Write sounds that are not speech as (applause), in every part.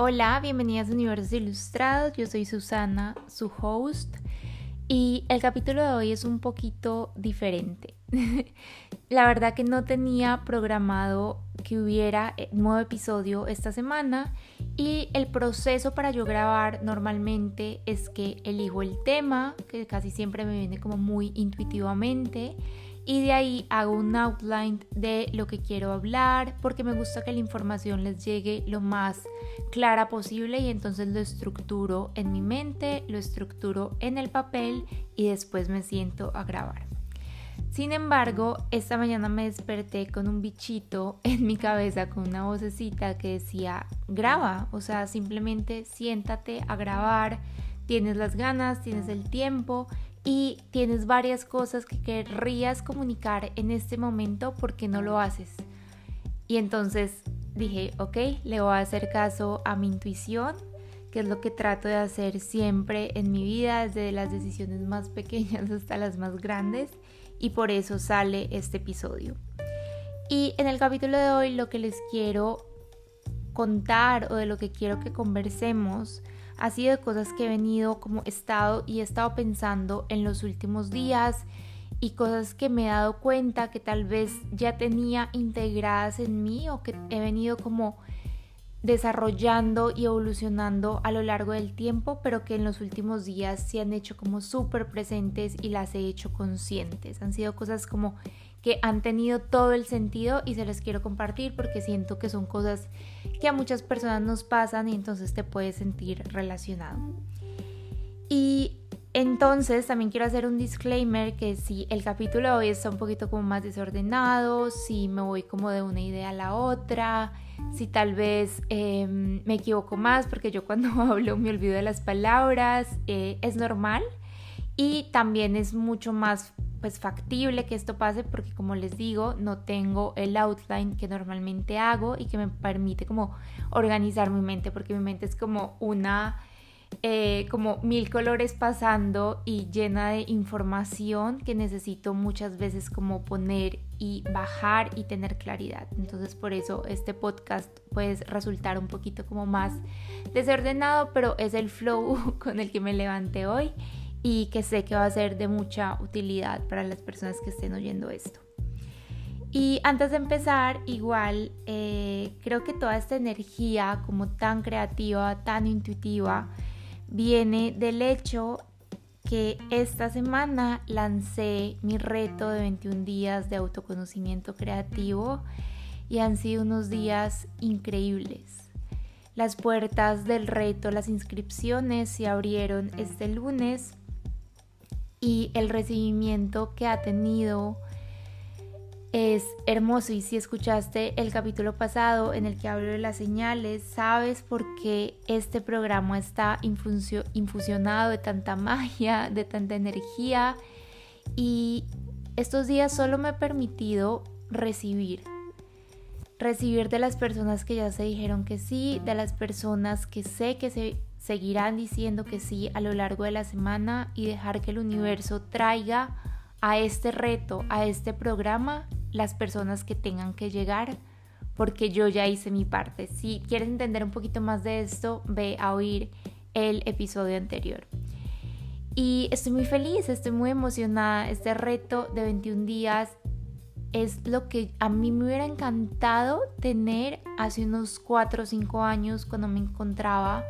Hola, bienvenidas a Universos Ilustrados. Yo soy Susana, su host, y el capítulo de hoy es un poquito diferente. (laughs) La verdad que no tenía programado que hubiera eh, nuevo episodio esta semana y el proceso para yo grabar normalmente es que elijo el tema, que casi siempre me viene como muy intuitivamente y de ahí hago un outline de lo que quiero hablar porque me gusta que la información les llegue lo más clara posible y entonces lo estructuro en mi mente, lo estructuro en el papel y después me siento a grabar. Sin embargo, esta mañana me desperté con un bichito en mi cabeza, con una vocecita que decía, graba, o sea, simplemente siéntate a grabar, tienes las ganas, tienes el tiempo y tienes varias cosas que querrías comunicar en este momento porque no lo haces. Y entonces dije, ok, le voy a hacer caso a mi intuición, que es lo que trato de hacer siempre en mi vida, desde las decisiones más pequeñas (laughs) hasta las más grandes, y por eso sale este episodio. Y en el capítulo de hoy lo que les quiero contar o de lo que quiero que conversemos ha sido cosas que he venido como estado y he estado pensando en los últimos días y cosas que me he dado cuenta que tal vez ya tenía integradas en mí o que he venido como desarrollando y evolucionando a lo largo del tiempo, pero que en los últimos días se han hecho como súper presentes y las he hecho conscientes. Han sido cosas como que han tenido todo el sentido y se les quiero compartir porque siento que son cosas que a muchas personas nos pasan y entonces te puedes sentir relacionado. Y entonces también quiero hacer un disclaimer que si el capítulo de hoy está un poquito como más desordenado, si me voy como de una idea a la otra, si tal vez em, me equivoco más porque yo cuando (laughs) hablo me olvido de las palabras, eh, es normal y también es mucho más pues factible que esto pase porque como les digo no tengo el outline que normalmente hago y que me permite como organizar mi mente porque mi mente es como una eh, como mil colores pasando y llena de información que necesito muchas veces como poner y bajar y tener claridad. Entonces por eso este podcast puede resultar un poquito como más desordenado pero es el flow (laughs) con el que me levanté hoy y que sé que va a ser de mucha utilidad para las personas que estén oyendo esto. Y antes de empezar, igual eh, creo que toda esta energía como tan creativa, tan intuitiva, viene del hecho que esta semana lancé mi reto de 21 días de autoconocimiento creativo y han sido unos días increíbles. Las puertas del reto, las inscripciones se abrieron este lunes y el recibimiento que ha tenido es hermoso y si escuchaste el capítulo pasado en el que hablo de las señales, sabes por qué este programa está infusionado de tanta magia, de tanta energía y estos días solo me he permitido recibir. Recibir de las personas que ya se dijeron que sí, de las personas que sé que se seguirán diciendo que sí a lo largo de la semana y dejar que el universo traiga a este reto, a este programa, las personas que tengan que llegar, porque yo ya hice mi parte. Si quieres entender un poquito más de esto, ve a oír el episodio anterior. Y estoy muy feliz, estoy muy emocionada. Este reto de 21 días es lo que a mí me hubiera encantado tener hace unos 4 o 5 años cuando me encontraba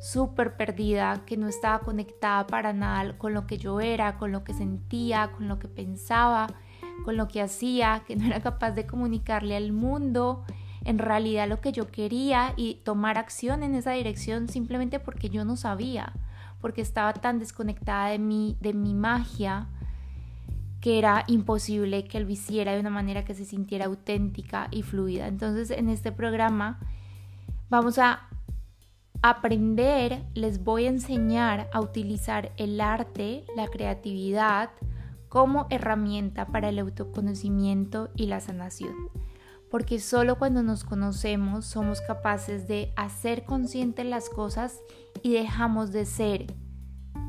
súper perdida, que no estaba conectada para nada con lo que yo era, con lo que sentía, con lo que pensaba, con lo que hacía, que no era capaz de comunicarle al mundo en realidad lo que yo quería y tomar acción en esa dirección simplemente porque yo no sabía, porque estaba tan desconectada de mí, de mi magia, que era imposible que lo hiciera de una manera que se sintiera auténtica y fluida. Entonces en este programa vamos a aprender, les voy a enseñar a utilizar el arte, la creatividad como herramienta para el autoconocimiento y la sanación. Porque solo cuando nos conocemos somos capaces de hacer conscientes las cosas y dejamos de ser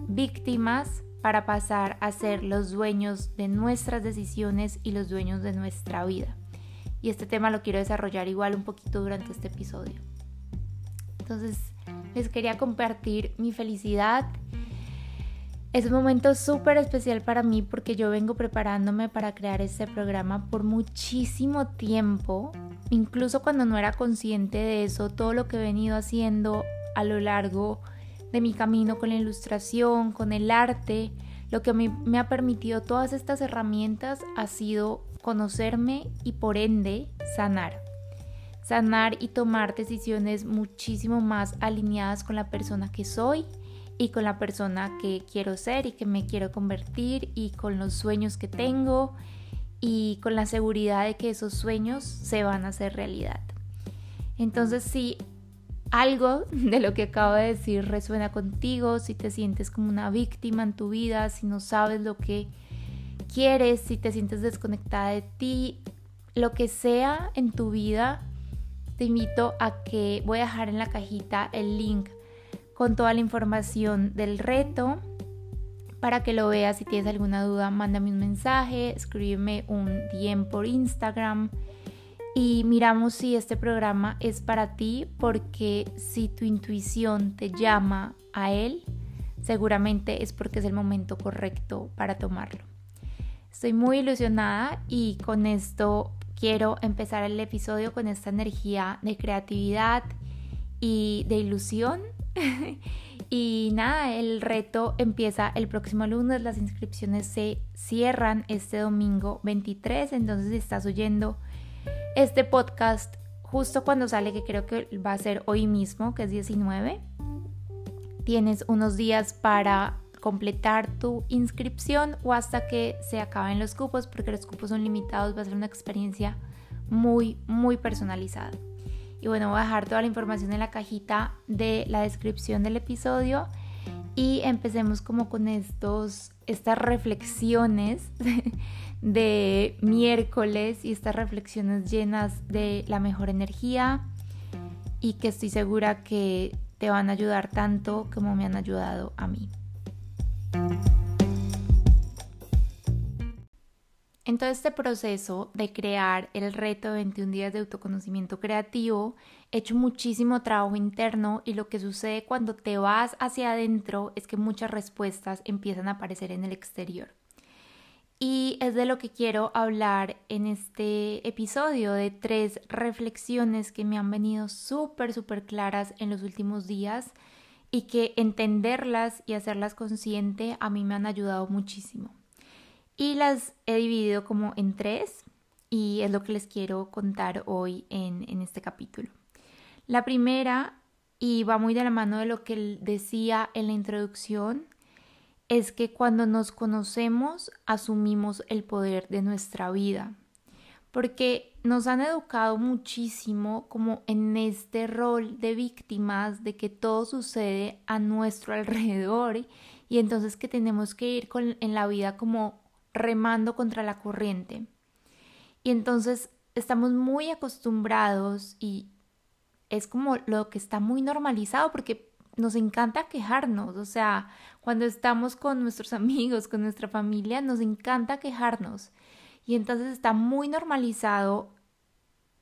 víctimas para pasar a ser los dueños de nuestras decisiones y los dueños de nuestra vida. Y este tema lo quiero desarrollar igual un poquito durante este episodio. Entonces les quería compartir mi felicidad. Es un momento súper especial para mí porque yo vengo preparándome para crear este programa por muchísimo tiempo, incluso cuando no era consciente de eso, todo lo que he venido haciendo a lo largo de mi camino con la ilustración, con el arte, lo que me, ha permitido todas estas herramientas ha sido conocerme y por ende sanar sanar y tomar decisiones muchísimo más alineadas con la persona que soy y con la persona que quiero ser y que me quiero convertir y con los sueños que tengo y con la seguridad de que esos sueños se van a hacer realidad. Entonces si algo de lo que acabo de decir resuena contigo, si te sientes como una víctima en tu vida, si no sabes lo que quieres, si te sientes desconectada de ti, lo que sea en tu vida, te invito a que voy a dejar en la cajita el link con toda la información del reto para que lo veas. Si tienes alguna duda, mándame un mensaje, escríbeme un DM por Instagram y miramos si este programa es para ti porque si tu intuición te llama a él, seguramente es porque es el momento correcto para tomarlo. Estoy muy ilusionada y con esto Quiero empezar el episodio con esta energía de creatividad y de ilusión. (laughs) y nada, el reto empieza el próximo lunes, las inscripciones se cierran este domingo 23, entonces estás oyendo este podcast justo cuando sale, que creo que va a ser hoy mismo, que es 19, tienes unos días para completar tu inscripción o hasta que se acaben los cupos, porque los cupos son limitados, va a ser una experiencia muy, muy personalizada. Y bueno, voy a dejar toda la información en la cajita de la descripción del episodio y empecemos como con estos, estas reflexiones (laughs) de miércoles y estas reflexiones llenas de la mejor energía y que estoy segura que te van a ayudar tanto como me han ayudado a mí. En todo este proceso de crear el reto de 21 días de autoconocimiento creativo, he hecho muchísimo trabajo interno y lo que sucede cuando te vas hacia adentro es que muchas respuestas empiezan a aparecer en el exterior. Y es de lo que quiero hablar en este episodio de tres reflexiones que me han venido súper, súper claras en los últimos días y que entenderlas y hacerlas consciente a mí me han ayudado muchísimo. Y las he dividido como en tres y es lo que les quiero contar hoy en, en este capítulo. La primera, y va muy de la mano de lo que decía en la introducción, es que cuando nos conocemos asumimos el poder de nuestra vida porque nos han educado muchísimo como en este rol de víctimas de que todo sucede a nuestro (laughs) alrededor y entonces que tenemos que ir en la vida como remando contra la corriente. Y entonces estamos muy acostumbrados y es como lo que está muy normalizado porque nos encanta quejarnos, o sea, cuando estamos con nuestros (laughs) amigos, con nuestra familia, nos encanta quejarnos. Y entonces está muy normalizado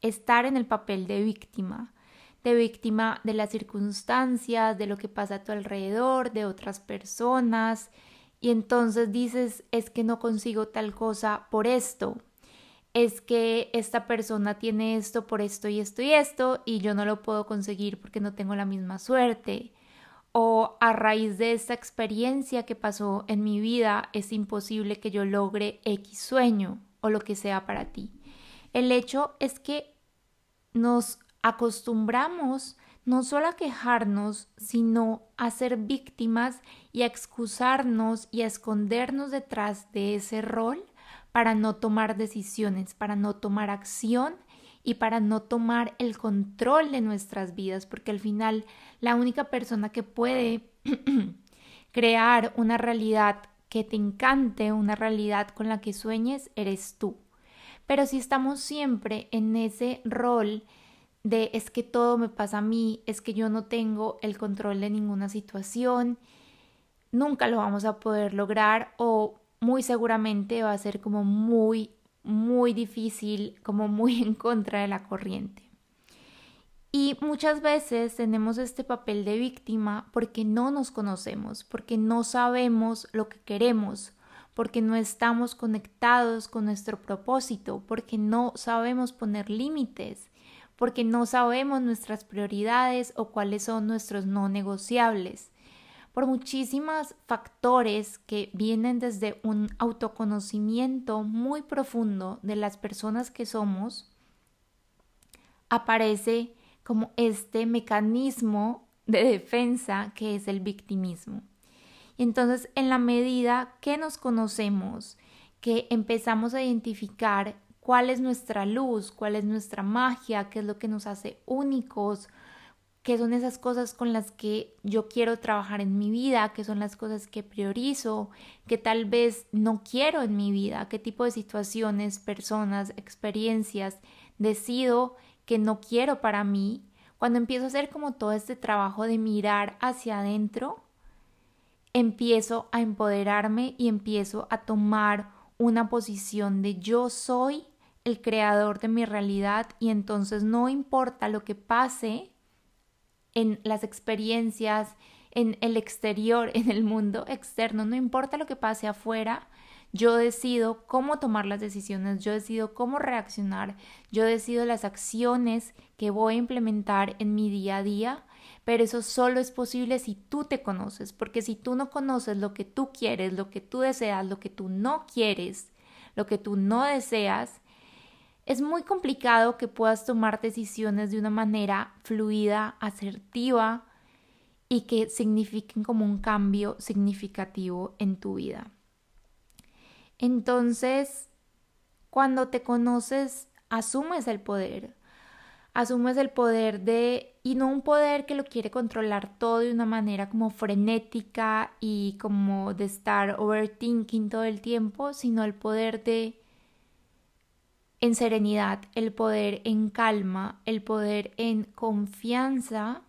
estar en el papel de víctima, de víctima de las circunstancias, de lo que pasa a tu alrededor, de otras personas. Y entonces dices, es que no consigo tal cosa por esto, es que esta persona tiene esto por esto y esto y esto y yo no lo puedo conseguir porque no tengo la misma suerte. O a raíz de esta experiencia que pasó en mi vida es imposible que yo logre X sueño o lo que sea para ti. El hecho es que nos acostumbramos no solo a quejarnos, sino a ser víctimas y a excusarnos y a escondernos detrás de ese rol para no tomar decisiones, para no tomar acción y para no tomar el control de nuestras vidas, porque al final la única persona que puede (clears throat) crear una realidad que te encante, una realidad con la que sueñes, eres tú. Pero si estamos siempre en ese rol de es que todo me pasa a mí, es que yo no tengo el control de ninguna situación, nunca lo vamos a poder lograr o muy seguramente va a ser como muy, muy difícil, como muy (laughs) en contra de la corriente. Y muchas veces tenemos este papel de víctima porque no nos conocemos, porque no sabemos lo que queremos, porque no estamos conectados con nuestro propósito, porque no sabemos poner límites, porque no sabemos nuestras prioridades o cuáles son nuestros no negociables. Por muchísimos factores que vienen desde un autoconocimiento muy profundo de las personas que somos, aparece como este mecanismo de defensa que es el victimismo. Y entonces, en la medida que nos conocemos, que empezamos a identificar cuál es nuestra luz, cuál es nuestra magia, qué es lo que nos hace únicos, qué son esas cosas con las que yo quiero trabajar en mi vida, qué son las cosas que priorizo, que tal vez no quiero en mi vida, qué tipo de situaciones, personas, experiencias decido que no quiero para mí. Cuando empiezo a hacer como todo este trabajo de mirar hacia adentro, empiezo a empoderarme y empiezo a tomar una posición de yo soy el creador de mi realidad y entonces no importa lo que pase, en las experiencias, en el exterior, (laughs) en el mundo externo, no importa lo que pase afuera, yo decido cómo tomar las decisiones, yo decido cómo reaccionar, yo decido las acciones que voy a implementar en mi día a día, pero eso solo es posible si tú te conoces, porque si tú no conoces lo que tú quieres, lo que tú deseas, lo que tú no quieres, lo que tú no deseas, es muy complicado que puedas tomar decisiones de una manera fluida, asertiva y que signifiquen como un cambio significativo en tu vida. Entonces, cuando te conoces, asumes el poder. Asumes el poder de, y no un poder que lo quiere controlar todo de una manera como frenética y como de estar overthinking todo el tiempo, sino el poder de en serenidad, el poder en calma, el poder en confianza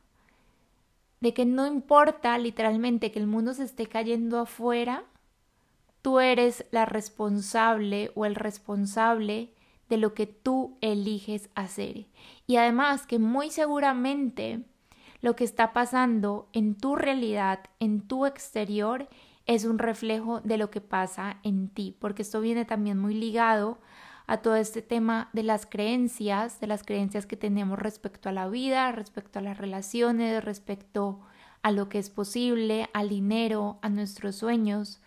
de que no importa literalmente que el mundo se esté cayendo afuera, tú eres la responsable o el responsable de lo que tú eliges hacer. Y además que muy seguramente lo que está pasando en tu realidad, en tu exterior, es un reflejo de lo que pasa en ti, porque esto viene también muy ligado a todo este tema de las creencias, de las creencias que tenemos respecto a la vida, respecto a las relaciones, respecto a lo que es posible, al dinero, a nuestros sueños.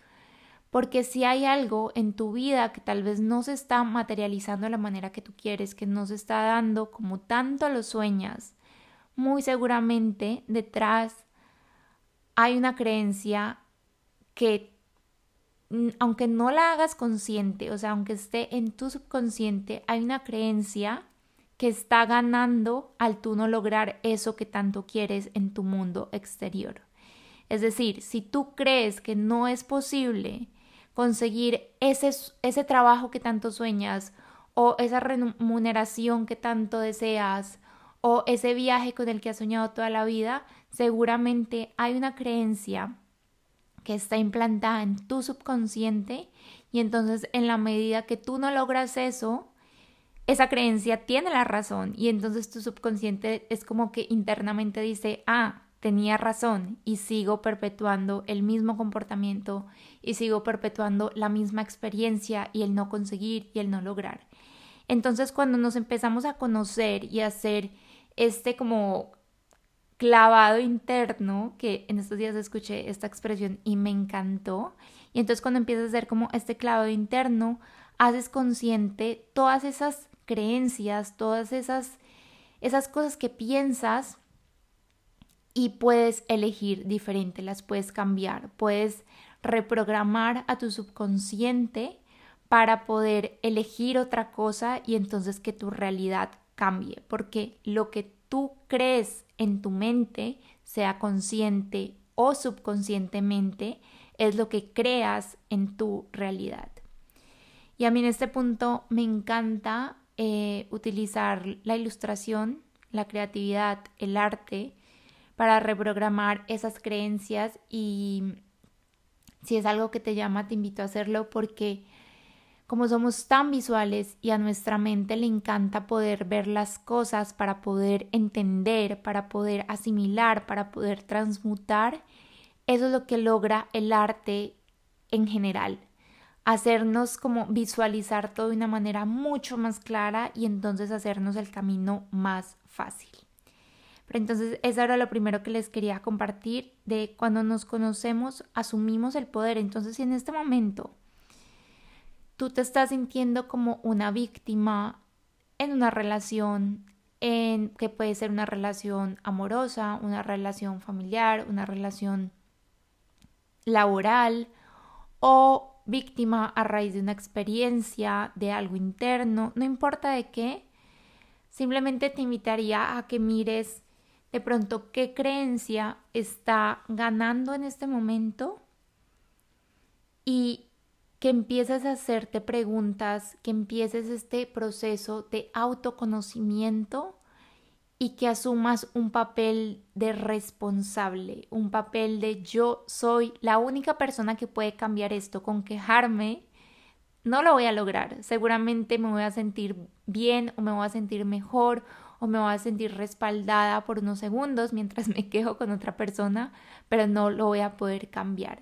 Porque si hay algo en tu vida que tal vez no se está materializando de la manera que tú quieres, que no se está dando como tanto lo sueñas, muy seguramente detrás hay una creencia que aunque no la hagas consciente, o sea, aunque esté en tu subconsciente, hay una creencia que está ganando al tú no lograr eso que tanto quieres en tu mundo exterior. Es decir, si tú crees que no es posible conseguir ese, ese trabajo que tanto sueñas o esa remuneración que tanto deseas o ese viaje con el que has soñado toda la vida, seguramente hay una creencia que está implantada en tu subconsciente y entonces en la medida que tú no logras eso, esa creencia tiene la razón y entonces tu subconsciente es como que internamente dice, ah, tenía razón y sigo perpetuando el mismo comportamiento y sigo perpetuando la misma experiencia y el no conseguir y el no lograr. Entonces cuando nos empezamos a conocer y a hacer este como clavado interno, que en estos días escuché esta expresión y me encantó. Y entonces cuando empiezas a hacer como este clavado interno, haces consciente todas esas creencias, todas esas, esas cosas que piensas y puedes elegir diferente, las puedes cambiar, puedes reprogramar a tu subconsciente para poder elegir otra cosa y entonces que tu realidad cambie, porque lo que tú crees en tu mente, sea consciente o subconscientemente, es lo que creas en tu realidad. Y a mí en este punto me encanta eh, utilizar la ilustración, la creatividad, el arte para reprogramar esas creencias y si es algo que te llama, te invito a hacerlo porque como somos tan visuales y a nuestra mente le encanta poder ver las cosas para poder entender, para poder asimilar, para poder transmutar, eso es lo que logra el arte en general. Hacernos como visualizar todo de una manera mucho más clara y entonces hacernos el camino más fácil. Pero entonces eso era lo primero que les quería compartir de cuando nos conocemos, asumimos el poder. Entonces si en este momento tú te estás sintiendo como una víctima en una relación, en que puede ser una relación amorosa, una relación familiar, una relación laboral o víctima a raíz de una experiencia, de algo interno, no importa de qué, simplemente te invitaría a que mires de pronto qué creencia está ganando en este momento y que empieces a hacerte preguntas, que empieces este proceso de autoconocimiento y que asumas un papel de responsable, un papel de yo soy la única persona que puede cambiar esto, con quejarme no lo voy a lograr. Seguramente me voy a sentir bien o me voy a sentir mejor o me voy a sentir respaldada por unos segundos mientras me quejo con otra persona, pero no lo voy a poder cambiar.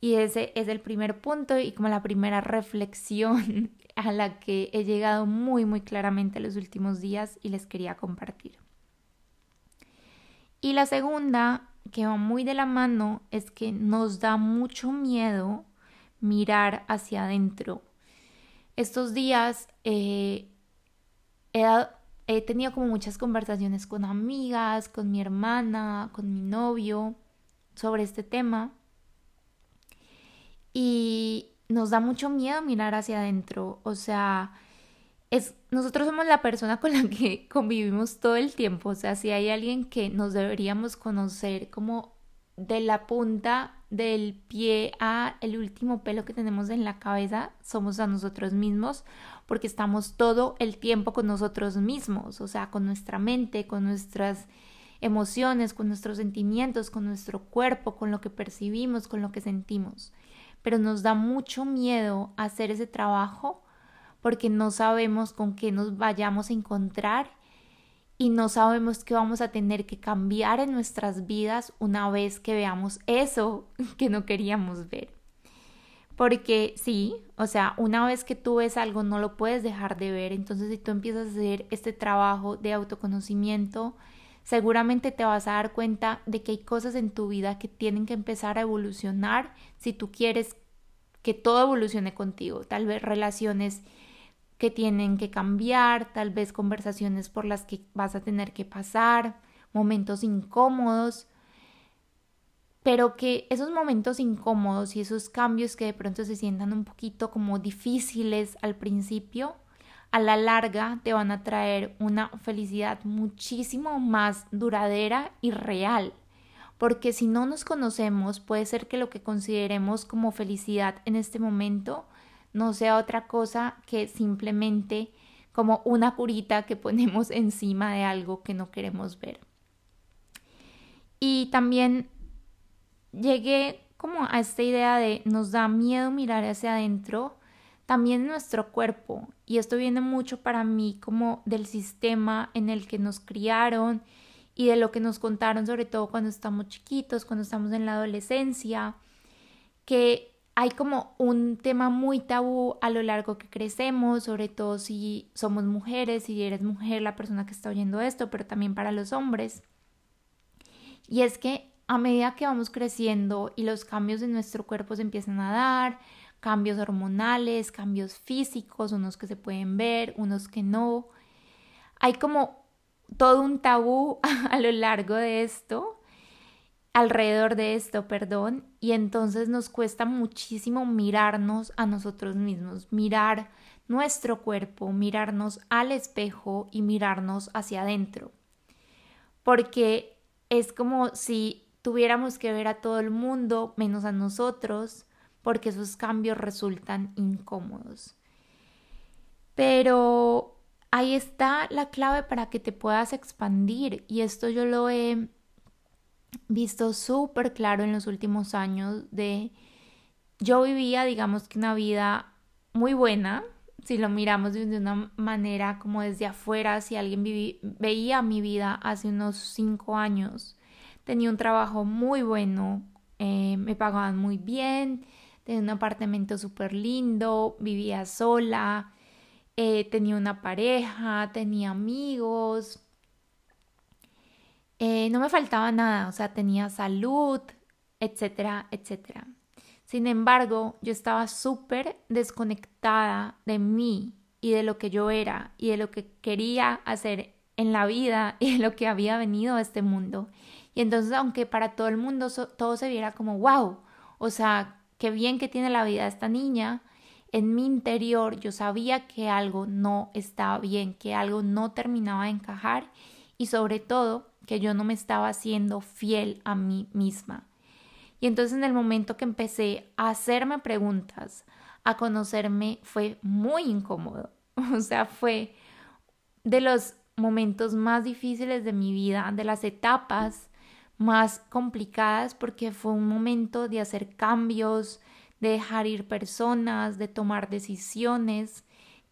Y ese es el primer punto y como la primera reflexión (laughs) a la que he llegado muy, muy claramente los últimos días y les quería compartir. Y la segunda, que va muy de la mano, es que nos da mucho miedo mirar hacia adentro. Estos días eh, he, tenido como muchas conversaciones con amigas, con mi hermana, con mi novio sobre este tema. Y nos da mucho miedo mirar hacia adentro, o sea, es, nosotros somos la persona con la (laughs) que convivimos todo el tiempo, o sea, si hay alguien que nos deberíamos conocer como de la punta del pie a el último pelo que tenemos en la cabeza, somos a nosotros mismos, porque estamos todo el tiempo con nosotros mismos, o sea, con nuestra mente, con nuestras emociones, con nuestros sentimientos, con nuestro cuerpo, con lo que percibimos, con lo que sentimos. Pero nos da mucho miedo hacer ese trabajo porque no sabemos con qué nos vayamos a encontrar y no sabemos qué vamos a tener que cambiar en nuestras vidas una vez que veamos eso (laughs) que no queríamos ver. Porque sí, o sea, una vez que tú ves algo no lo puedes dejar de ver, entonces si tú empiezas a hacer este trabajo de autoconocimiento, seguramente te vas a dar cuenta de que hay cosas en tu vida que tienen que empezar a evolucionar si tú quieres que todo evolucione contigo, tal vez relaciones que tienen que cambiar, tal vez conversaciones por las que vas a tener que pasar, momentos incómodos, pero que esos momentos incómodos y esos cambios que de pronto se sientan un poquito como difíciles al principio, a la larga te van a traer una felicidad muchísimo más duradera y real. Porque si no nos conocemos, puede ser que lo que consideremos como felicidad en este momento no sea otra cosa que simplemente como una curita que ponemos (laughs) encima de algo que no queremos ver. Y también llegué como a esta idea de nos da miedo mirar hacia adentro también nuestro cuerpo. Y esto viene mucho para mí como del sistema en el que nos criaron y de lo que nos contaron, sobre todo cuando estamos chiquitos, cuando estamos en la adolescencia, que hay como un tema muy tabú a lo largo que crecemos, sobre todo si somos mujeres, si eres mujer la persona que está oyendo esto, pero también para los hombres. Y es que a medida que vamos creciendo y los cambios en nuestro cuerpo se empiezan a dar, cambios hormonales, cambios físicos, unos que se pueden ver, unos que no. Hay como todo un tabú (laughs) a lo largo de esto, alrededor de esto, perdón, y entonces nos cuesta muchísimo mirarnos a nosotros mismos, mirar nuestro cuerpo, mirarnos al espejo y mirarnos hacia adentro. Porque es como si tuviéramos que ver a todo el mundo menos a nosotros, porque esos cambios resultan incómodos. Pero ahí está la clave para que te puedas expandir y esto yo lo he visto súper claro en los últimos años de yo vivía digamos que una vida muy buena, si lo miramos de una manera como desde afuera, si alguien veía mi vida hace unos cinco años, tenía un trabajo muy bueno, eh, me pagaban muy bien, tenía un apartamento súper lindo, vivía sola, eh, tenía una pareja, tenía amigos, eh, no me faltaba nada, o sea, tenía salud, etcétera, etcétera. Sin embargo, yo estaba súper desconectada de mí y de lo que yo era y de lo que quería hacer en la vida (laughs) y de lo que había venido a este mundo. Y entonces, aunque para todo el mundo todo se viera como, wow, o sea, qué bien que tiene la vida esta niña, en mi interior yo sabía que algo no estaba bien, que algo no terminaba de encajar y sobre todo que yo no me estaba haciendo fiel a mí misma. Y entonces en el momento que empecé a hacerme preguntas, a conocerme, fue muy incómodo. (laughs) O sea, fue de los momentos más difíciles de mi vida, de las etapas más complicadas, porque fue un momento de hacer cambios, de dejar ir personas, de tomar decisiones,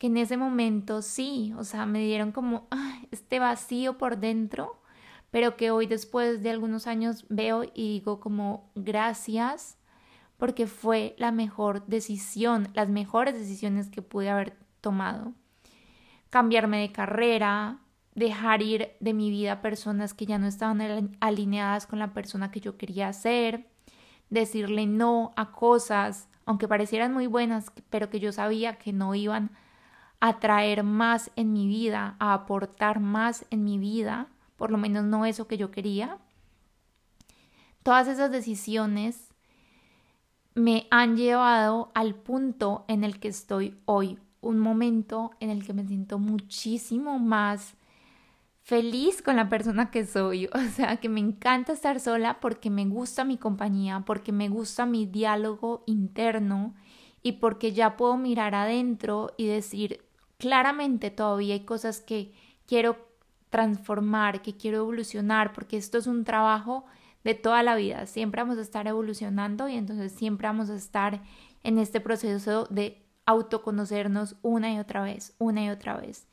que en ese momento sí, o sea, me dieron como este vacío por dentro pero que hoy después de algunos años veo y digo como gracias porque fue la mejor decisión, las mejores decisiones que pude haber tomado. Cambiarme de carrera, dejar ir de mi vida personas que ya no estaban alineadas con la persona que yo quería ser, decirle no a cosas, aunque parecieran muy buenas, pero que yo sabía que no iban a traer más en mi vida, a aportar más en mi vida por lo menos no eso que yo quería. Todas esas decisiones me han llevado al punto en el que estoy hoy, un momento en el que me siento muchísimo más feliz con la persona que soy, (laughs) o sea, que me encanta estar sola porque me gusta mi compañía, porque me gusta mi diálogo interno y porque ya puedo mirar adentro y decir claramente todavía hay cosas que quiero transformar, que quiero evolucionar, porque esto es un trabajo de toda la vida. Siempre vamos a estar evolucionando y entonces siempre vamos a estar en este proceso de autoconocernos una y otra vez, una y otra vez.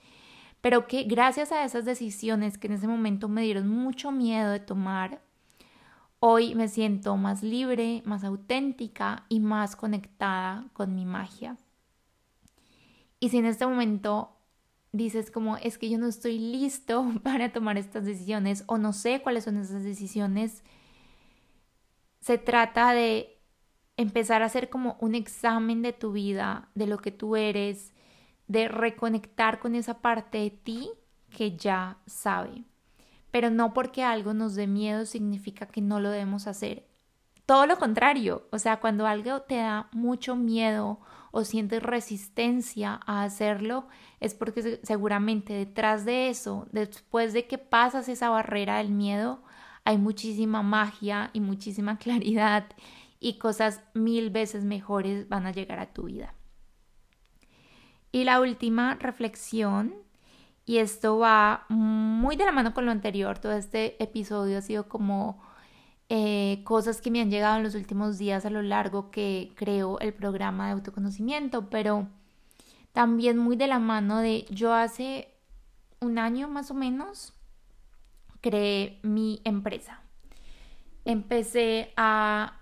Pero que gracias a esas decisiones que en ese momento me dieron mucho miedo de tomar, hoy me siento más libre, más auténtica y más conectada con mi magia. Y si en este momento dices como es que yo no estoy listo (laughs) para tomar estas decisiones o no sé cuáles son esas decisiones, se trata de empezar a hacer como un examen de tu vida, de lo que tú eres, de reconectar con esa parte de ti que ya sabe. Pero no porque algo nos dé miedo significa que no lo debemos hacer. Todo lo contrario, o sea, cuando algo te da mucho miedo o sientes resistencia a hacerlo, es porque seguramente detrás de eso, después de que pasas esa barrera del miedo, hay muchísima magia y muchísima (laughs) claridad y cosas mil veces mejores van a llegar a tu vida. Y la última reflexión, y esto va muy de la mano con lo anterior, todo este episodio ha sido como eh, cosas que me han llegado en los últimos días a lo largo que creo el programa de autoconocimiento, pero también muy de la mano de yo hace un año más o menos creé mi empresa. Empecé a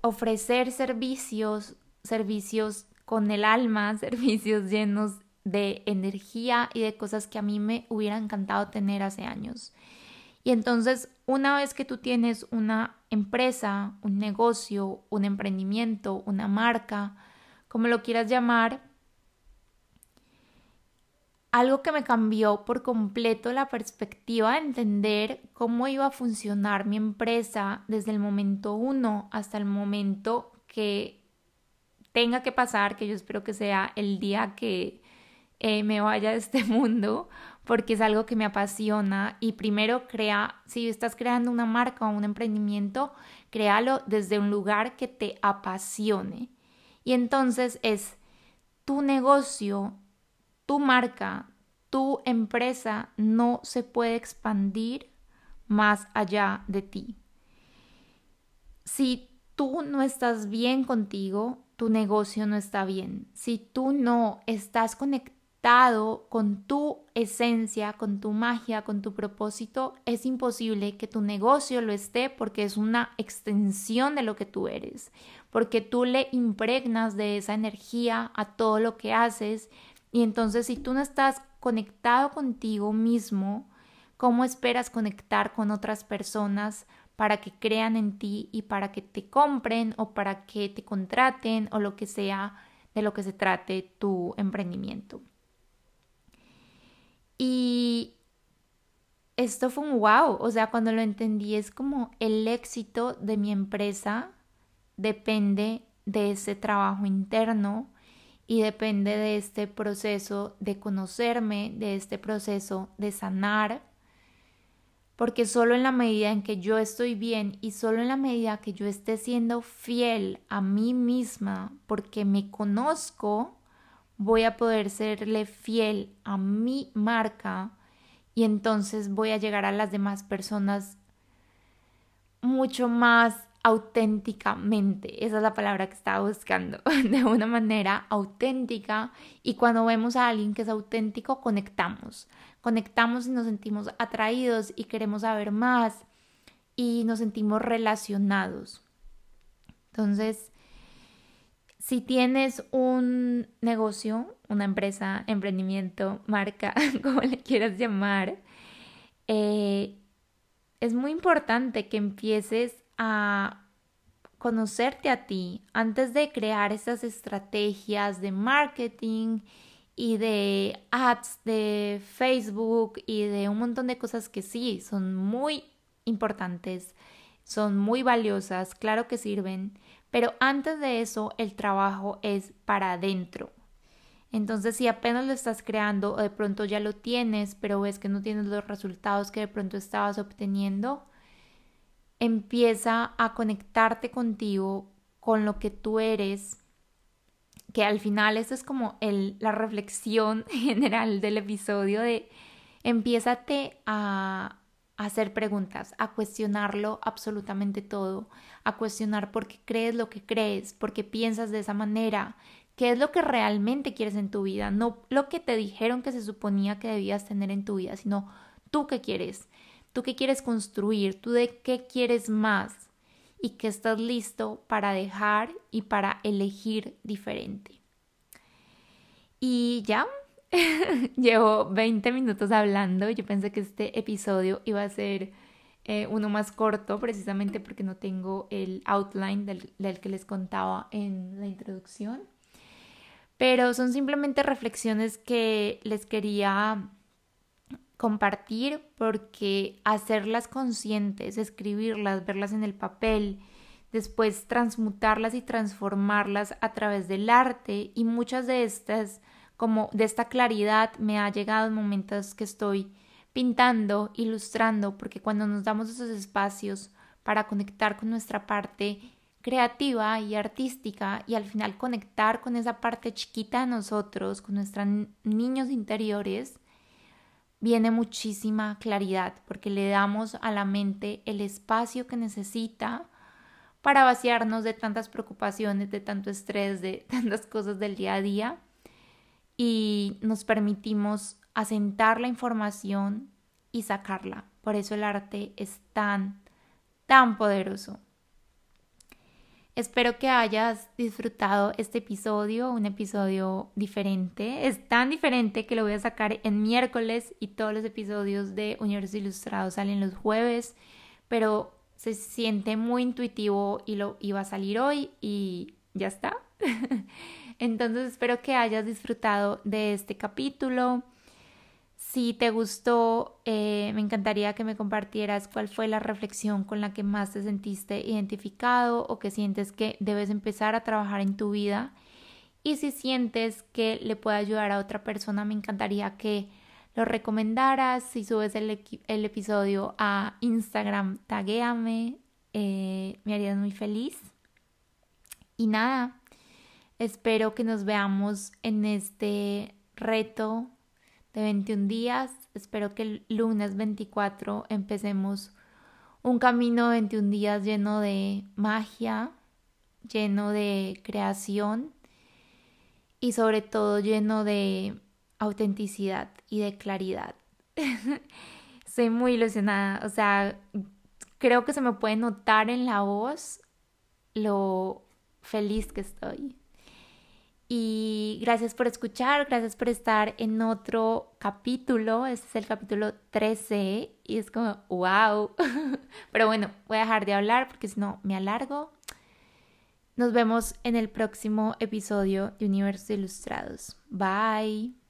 ofrecer servicios, servicios con el alma, (laughs) servicios llenos de energía y de cosas que a mí me hubiera encantado tener hace años. Y entonces, una vez que tú tienes una empresa, un negocio, un emprendimiento, una marca, como lo quieras llamar, algo que me cambió por completo la perspectiva de entender cómo iba a funcionar mi empresa desde el momento uno hasta el momento que tenga que pasar, que yo espero que sea el día que eh, me vaya de este (laughs) mundo, porque es algo que me apasiona y primero crea, si estás creando una marca o un emprendimiento, créalo desde un lugar que te apasione. Y entonces es tu negocio, tu marca, tu empresa no se puede expandir más allá de ti. Si tú no estás bien contigo, tu negocio no está bien, si tú no estás conectado con tu esencia, con tu magia, con tu propósito, es imposible que tu negocio lo esté porque es una extensión de lo que tú eres, porque tú le impregnas de esa energía a todo lo que haces y entonces si tú no estás conectado contigo mismo, ¿cómo esperas conectar con otras personas? para que crean en ti y para que te compren o para que te contraten o lo que sea de lo que se trate tu emprendimiento. Y esto fue un wow, o sea, cuando lo entendí es como el éxito de mi empresa depende de ese trabajo interno y depende de este proceso de conocerme, de este proceso de sanar porque solo en la medida en que yo estoy bien y solo en la medida que yo esté siendo fiel a mí misma, porque me conozco, voy a poder serle fiel a mi marca y entonces voy a llegar a las demás personas mucho más auténticamente. Esa es la palabra que estaba buscando, (laughs) de una manera auténtica. Y cuando vemos a alguien que es auténtico, conectamos. Conectamos y nos sentimos atraídos y queremos saber más y nos sentimos relacionados. Entonces, si tienes un negocio, una empresa, emprendimiento, marca, (laughs) como le quieras llamar, eh, es muy importante que empieces a conocerte a ti antes de crear esas estrategias de marketing y de ads de Facebook y de un montón de cosas que sí son muy importantes, son muy valiosas, claro que sirven, pero antes de eso el trabajo es para adentro. Entonces, si apenas lo estás creando o de pronto ya lo tienes, pero ves que no tienes los resultados que de pronto estabas obteniendo, empieza a conectarte contigo, con lo que tú eres, que al final esa es como el, la reflexión (laughs) general del episodio de empiézate a, hacer preguntas, a cuestionarlo absolutamente todo, a cuestionar por qué crees lo que crees, por qué piensas de esa manera, qué es lo que realmente quieres en tu vida, no lo que te dijeron que se suponía que debías tener en tu vida, sino tú qué quieres, tú qué quieres construir, tú de qué quieres más y que estás listo para dejar y para elegir diferente. Y ya, (laughs) llevo 20 minutos hablando. Yo pensé que este episodio iba a ser eh, uno más corto, precisamente porque no tengo el outline del, del que les contaba en la introducción. Pero son simplemente reflexiones que les quería compartir porque hacerlas conscientes, escribirlas, verlas en el papel, después transmutarlas y transformarlas a través del arte y muchas de estas, como de esta claridad, me ha llegado en momentos que estoy pintando, ilustrando, porque cuando nos damos esos espacios para conectar con nuestra parte creativa y artística y al final conectar con esa parte chiquita de nosotros, con nuestros niños interiores, viene muchísima claridad porque le damos a la mente el espacio que necesita para vaciarnos de tantas preocupaciones, de tanto estrés, de (laughs) tantas cosas del día a día y nos permitimos asentar la información y sacarla. Por eso el arte es tan, tan poderoso. Espero que hayas disfrutado este episodio, un episodio diferente. Es tan diferente que lo voy a sacar en miércoles y todos los episodios de Universo Ilustrado salen los jueves, pero se siente muy intuitivo y lo iba a salir hoy y ya está. (laughs) Entonces espero que hayas disfrutado de este capítulo. Si te gustó, eh, me encantaría que me compartieras cuál fue la reflexión con la que más te sentiste identificado o que sientes que debes empezar a trabajar en tu vida. Y si sientes que le puede ayudar a otra persona, me encantaría que lo recomendaras. Si subes el, episodio a Instagram, taguéame, eh, me harías muy feliz. Y nada, espero que nos veamos en este reto de 21 días. Espero que el lunes 24 empecemos un camino de 21 días lleno de magia, lleno de creación y sobre todo lleno de autenticidad y de claridad. (laughs) Estoy muy ilusionada, o sea, creo que se me puede notar en la voz lo feliz que estoy. Y gracias por escuchar, gracias por estar en otro capítulo. Este es el capítulo 13 y es como, wow. (laughs) Pero bueno, voy a dejar de hablar porque si no me alargo. Nos vemos en el próximo episodio de Universos Ilustrados. Bye.